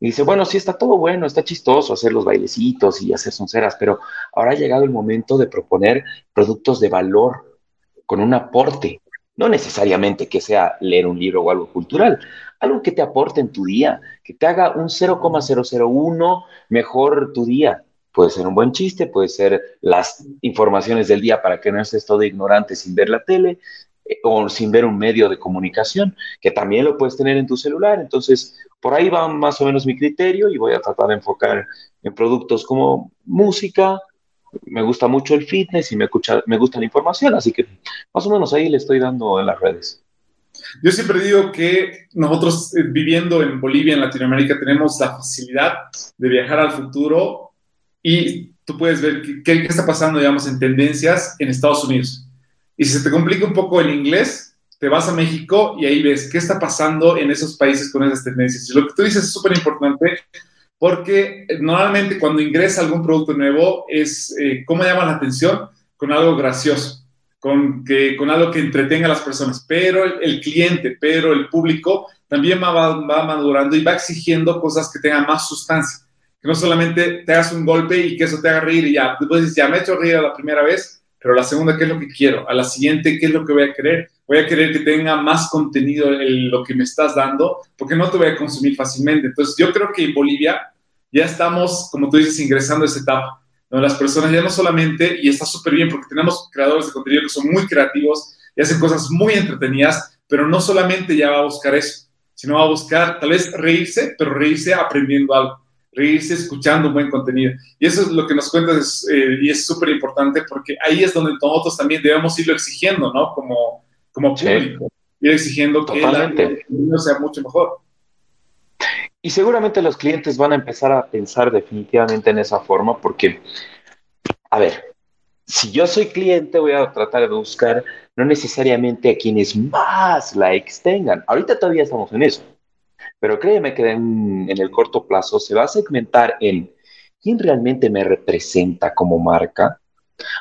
y dice, bueno, sí está todo bueno, está chistoso hacer los bailecitos y hacer sonceras, pero ahora ha llegado el momento de proponer productos de valor con un aporte. No necesariamente que sea leer un libro o algo cultural, algo que te aporte en tu día, que te haga un 0,001 mejor tu día. Puede ser un buen chiste, puede ser las informaciones del día para que no estés todo ignorante sin ver la tele, o sin ver un medio de comunicación, que también lo puedes tener en tu celular. Entonces, por ahí va más o menos mi criterio y voy a tratar de enfocar en productos como música. Me gusta mucho el fitness y me, escucha, me gusta la información, así que más o menos ahí le estoy dando en las redes. Yo siempre digo que nosotros eh, viviendo en Bolivia, en Latinoamérica, tenemos la facilidad de viajar al futuro y tú puedes ver qué está pasando, digamos, en tendencias en Estados Unidos y si se te complica un poco el inglés, te vas a México y ahí ves qué está pasando en esos países con esas tendencias. Y lo que tú dices es súper importante porque normalmente cuando ingresa algún producto nuevo es eh, cómo llama la atención con algo gracioso, con, que, con algo que entretenga a las personas, pero el, cliente, pero el público también va, va, madurando y va exigiendo cosas que tengan más sustancia, que no solamente te hagas un golpe y que eso te haga reír y ya, después dices, ya me he hecho reír a la primera vez, pero la segunda, ¿qué es lo que quiero? A la siguiente, ¿qué es lo que voy a querer? Voy a querer que tenga más contenido en lo que me estás dando, porque no te voy a consumir fácilmente. Entonces, yo creo que en Bolivia ya estamos, como tú dices, ingresando a esa etapa. ¿no? Las personas ya no solamente, y está súper bien porque tenemos creadores de contenido que son muy creativos y hacen cosas muy entretenidas, pero no solamente ya va a buscar eso, sino va a buscar tal vez reírse, pero reírse aprendiendo algo reírse escuchando un buen contenido. Y eso es lo que nos cuentas eh, y es súper importante porque ahí es donde nosotros también debemos irlo exigiendo, ¿no? Como, como público, ir exigiendo que el contenido sea mucho mejor. Y seguramente los clientes van a empezar a pensar definitivamente en esa forma porque, a ver, si yo soy cliente voy a tratar de buscar no necesariamente a quienes más likes tengan. Ahorita todavía estamos en eso pero créeme que en, el corto plazo se va a segmentar en quién realmente me representa como marca.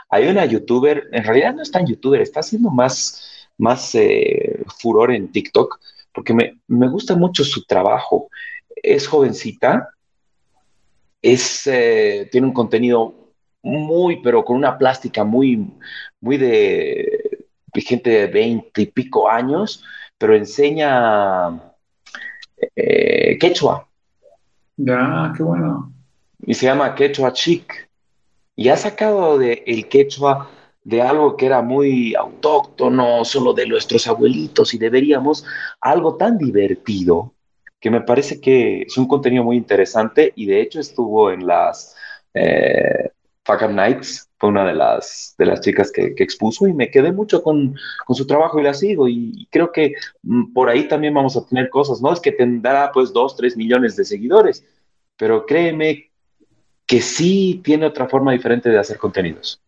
Hay una youtuber, en realidad no es tan youtuber, está haciendo más, más eh, furor en TikTok, porque me, me, gusta mucho su trabajo. Es jovencita, es, eh, tiene un contenido muy, pero con una plástica muy, muy de, gente de 20 y pico años, pero enseña eh, quechua. Ya, qué bueno. Y se llama Quechua Chic. Y ha sacado de el quechua de algo que era muy autóctono, solo de nuestros abuelitos, y deberíamos algo tan divertido que me parece que es un contenido muy interesante y de hecho estuvo en las eh, Fuck Up Nights fue una de las, de las chicas que, expuso y me quedé mucho con, su trabajo y la sigo y, creo que mm, por ahí también vamos a tener cosas, no es que tendrá pues dos, tres millones de seguidores, pero créeme que sí tiene otra forma diferente de hacer contenidos.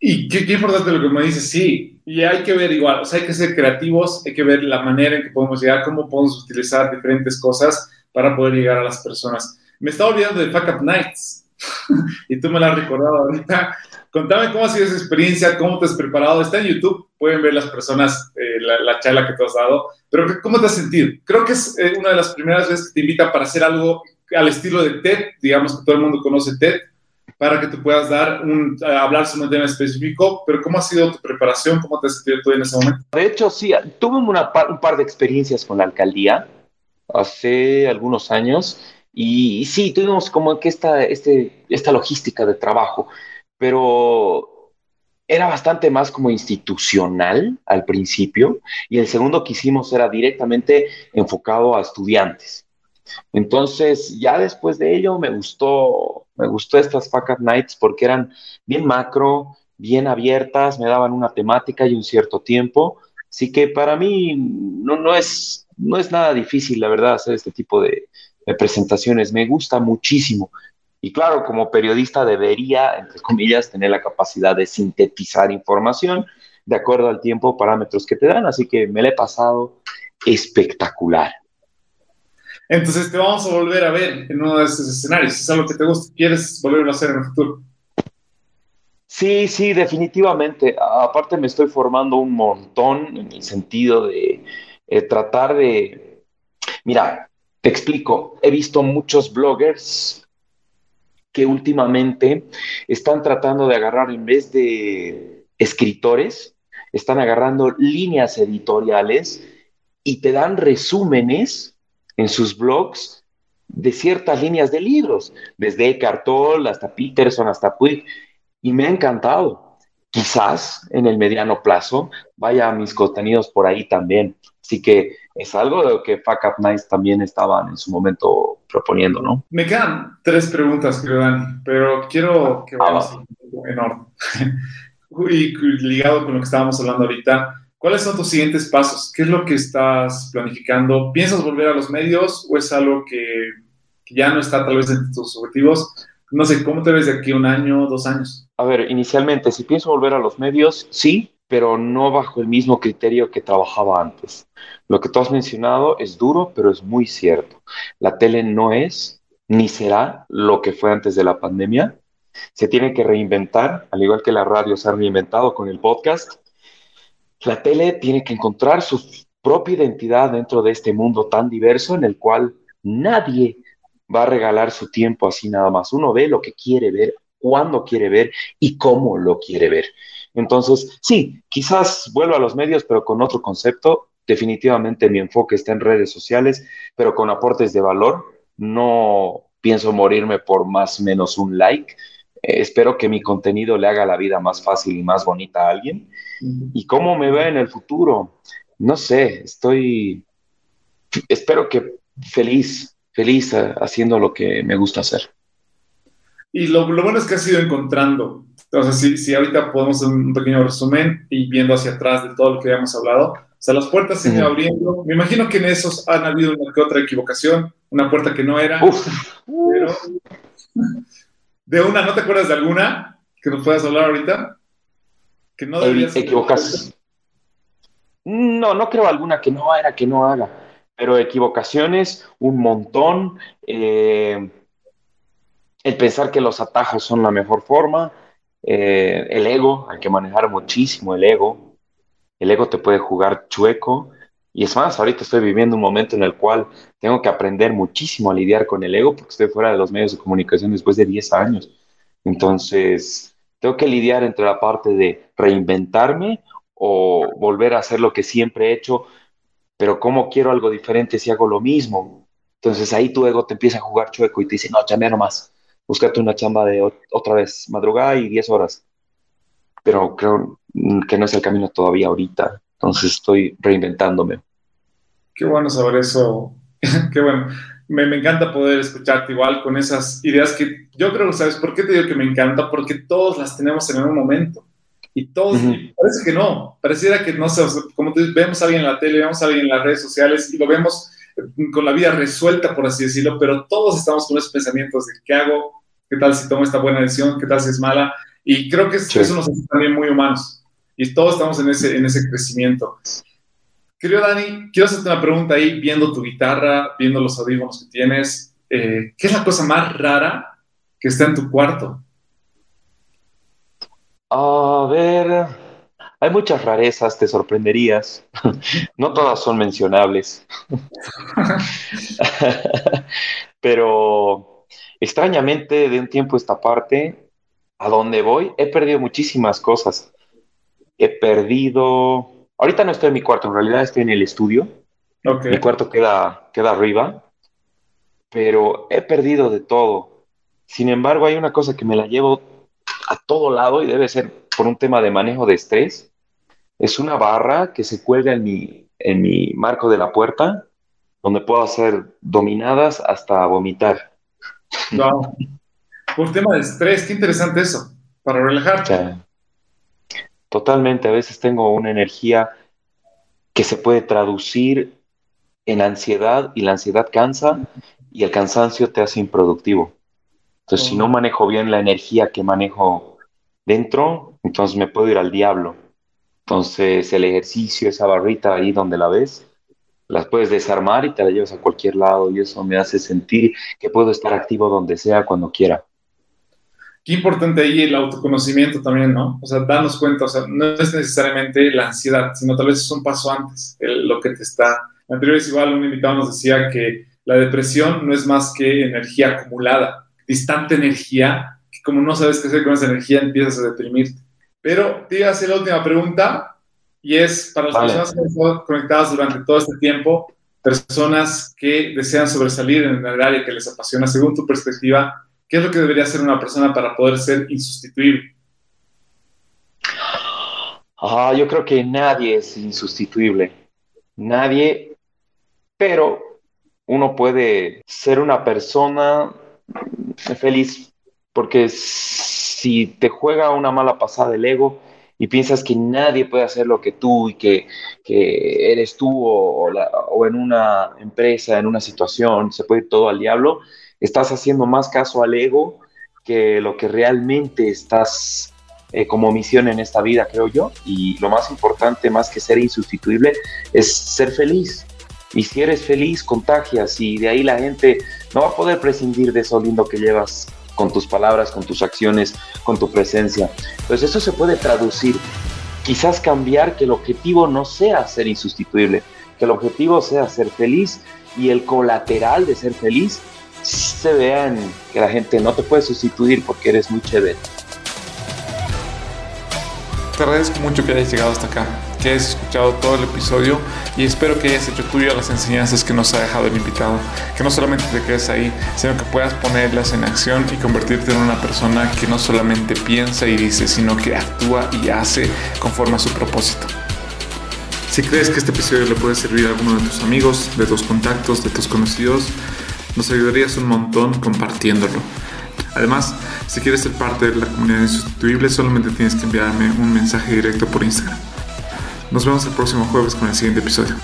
Y qué, qué, importante lo que me dices, sí, y hay que ver igual, o sea, hay que ser creativos, hay que ver la manera en que podemos llegar, cómo podemos utilizar diferentes cosas para poder llegar a las personas. Me estaba olvidando de Fuck Up Nights, y tú me la has recordado ahorita. Contame cómo ha sido esa experiencia, cómo te has preparado. Está en YouTube, pueden ver las personas eh, la, charla que tú has dado, pero ¿cómo te has sentido? Creo que es eh, una de las primeras veces que te invitan para hacer algo al estilo de TED, digamos que todo el mundo conoce TED, para que te puedas dar un, hablar sobre un tema específico, pero ¿cómo ha sido tu preparación? ¿Cómo te has sentido tú en ese momento? De hecho, sí, tuve una, un par de experiencias con la alcaldía hace algunos años y, sí, tuvimos como que esta, este, esta logística de trabajo, pero era bastante más como institucional al principio y el segundo que hicimos era directamente enfocado a estudiantes. Entonces, ya después de ello me gustó, me gustó estas Fuck Nights porque eran bien macro, bien abiertas, me daban una temática y un cierto tiempo. Así que para mí no, no, es, no es nada difícil, la verdad, hacer este tipo de, de presentaciones. Me gusta muchísimo. Y claro, como periodista debería, entre comillas, tener la capacidad de sintetizar información de acuerdo al tiempo, parámetros que te dan. Así que me la he pasado espectacular. Entonces te vamos a volver a ver en uno de estos escenarios. ¿Es algo que te gusta? ¿Quieres volverlo a hacer en el futuro? Sí, sí, definitivamente. Aparte me estoy formando un montón en el sentido de eh, tratar de... Mira, te explico. He visto muchos bloggers que últimamente están tratando de agarrar en vez de escritores, están agarrando líneas editoriales y te dan resúmenes en sus blogs de ciertas líneas de libros, desde Eckhart Tolle hasta Peterson, hasta Puig, y me ha encantado. Quizás en el mediano plazo vaya a mis contenidos por ahí también. Así que es algo de lo que Fuck Up Nice también estaban en su momento proponiendo, ¿no? Me quedan tres preguntas, creo, Dani, pero quiero que vayamos ah, en orden. y ligado con lo que estábamos hablando ahorita, ¿Cuáles son tus siguientes pasos? ¿Qué es lo que estás planificando? ¿Piensas volver a los medios o es algo que, ya no está tal vez en tus objetivos? No sé, ¿cómo te ves de aquí un año, dos años? A ver, inicialmente, si pienso volver a los medios, sí, pero no bajo el mismo criterio que trabajaba antes. Lo que tú has mencionado es duro, pero es muy cierto. La tele no es ni será lo que fue antes de la pandemia. Se tiene que reinventar, al igual que la radio se ha reinventado con el podcast la tele tiene que encontrar su propia identidad dentro de este mundo tan diverso en el cual nadie va a regalar su tiempo así nada más. Uno ve lo que quiere ver, cuándo quiere ver y cómo lo quiere ver. Entonces, sí, quizás vuelva a los medios, pero con otro concepto. Definitivamente mi enfoque está en redes sociales, pero con aportes de valor. No pienso morirme por más o menos un like. Eh, espero que mi contenido le haga la vida más fácil y más bonita a alguien ¿Y cómo me ve en el futuro? No sé, estoy, espero que feliz, feliz eh, haciendo lo que me gusta hacer. Y lo, bueno es que has ido encontrando. O sea, si, si ahorita podemos hacer un pequeño resumen y viendo hacia atrás de todo lo que habíamos hablado, o sea, las puertas se han abriendo. Me imagino que en esos han habido una que otra equivocación, una puerta que no era. Pero, de una, ¿no te acuerdas de alguna que nos puedas hablar ahorita? Que no equivocas. No, no creo alguna que no era, que no haga, pero equivocaciones, un montón. Eh, el pensar que los atajos son la mejor forma, eh, el ego, hay que manejar muchísimo el ego. El ego te puede jugar chueco. Y es más, ahorita estoy viviendo un momento en el cual tengo que aprender muchísimo a lidiar con el ego porque estoy fuera de los medios de comunicación después de 10 años. Entonces, tengo que lidiar entre la parte de reinventarme o volver a hacer lo que siempre he hecho, pero ¿cómo quiero algo diferente si hago lo mismo? Entonces ahí tu ego te empieza a jugar chueco y te dice, no, chambea nomás, búscate una chamba de otra vez, madrugada y 10 horas. Pero creo que no es el camino todavía ahorita, entonces estoy reinventándome. Qué bueno saber eso, qué bueno me, me, encanta poder escucharte igual con esas ideas que yo creo, ¿sabes por qué te digo que me encanta? Porque todos las tenemos en un momento. Y todos, parece que no, pareciera que no sé, como tú vemos a alguien en la tele, vemos a alguien en las redes sociales y lo vemos eh, con la vida resuelta, por así decirlo, pero todos estamos con esos pensamientos de qué hago, qué tal si tomo esta buena decisión, qué tal si es mala. Y creo que eso nos hace también muy humanos. Y todos estamos en ese, en ese crecimiento. Querido Dani, quiero hacerte una pregunta ahí, viendo tu guitarra, viendo los audífonos que tienes. Eh, ¿Qué es la cosa más rara que está en tu cuarto? A ver, hay muchas rarezas, te sorprenderías. No todas son mencionables. Pero extrañamente, de un tiempo esta parte, a donde voy, he perdido muchísimas cosas. He perdido... Ahorita no estoy en mi cuarto, en realidad estoy en el estudio. Mi cuarto queda, queda arriba, pero he perdido de todo. Sin embargo, hay una cosa que me la llevo a todo lado y debe ser por un tema de manejo de estrés. Es una barra que se cuelga en mi, en mi marco de la puerta, donde puedo hacer dominadas hasta vomitar. Wow. Por tema de estrés, qué interesante eso, para relajarte. totalmente, a veces tengo una energía que se puede traducir en ansiedad y la ansiedad cansa y el cansancio te hace improductivo. Entonces, si no manejo bien la energía que manejo dentro, entonces me puedo ir al diablo. Entonces, el ejercicio, esa barrita ahí donde la ves, las puedes desarmar y te la llevas a cualquier lado y eso me hace sentir que puedo estar activo donde sea, cuando quiera. Qué importante ahí el autoconocimiento también, ¿no? O sea, darnos cuenta, o sea, no es necesariamente la ansiedad, sino tal vez es un paso antes, lo que te está... Anterior igual un invitado nos decía que la depresión no es más que energía acumulada, distante energía, que como no sabes qué hacer con esa energía empiezas a deprimirte. Pero te iba a hacer la última pregunta y es para las personas que han estado conectadas durante todo este tiempo, personas que desean sobresalir en el área que les apasiona, según tu perspectiva, ¿qué es lo que debería hacer una persona para poder ser insustituible? Ah, yo creo que nadie es insustituible. Nadie, pero uno puede ser una persona feliz porque si te juega una mala pasada el ego y piensas que nadie puede hacer lo que tú y que, eres tú o, o, en una empresa, en una situación, se puede ir todo al diablo, estás haciendo más caso al ego que lo que realmente estás eh, como misión en esta vida, creo yo. Y lo más importante, más que ser insustituible, es ser feliz. Y si eres feliz, contagias y de ahí la gente no va a poder prescindir de eso lindo que llevas con tus palabras, con tus acciones, con tu presencia. Entonces eso se puede traducir. Quizás cambiar que el objetivo no sea ser insustituible, que el objetivo sea ser feliz y el colateral de ser feliz se vean que la gente no te puede sustituir porque eres muy chévere. Te agradezco mucho que hayas llegado hasta acá, que hayas escuchado todo el episodio y espero que hayas hecho tuyo las enseñanzas que nos ha dejado el invitado. Que no solamente te quedes ahí, sino que puedas ponerlas en acción y convertirte en una persona que no solamente piensa y dice, sino que actúa y hace conforme a su propósito. Si crees que este episodio le puede servir a alguno de tus amigos, de tus contactos, de tus conocidos, nos ayudarías un montón compartiéndolo. Además, si quieres ser parte de la comunidad insustituible, solamente tienes que enviarme un mensaje directo por Instagram. Nos vemos el próximo jueves con el siguiente episodio.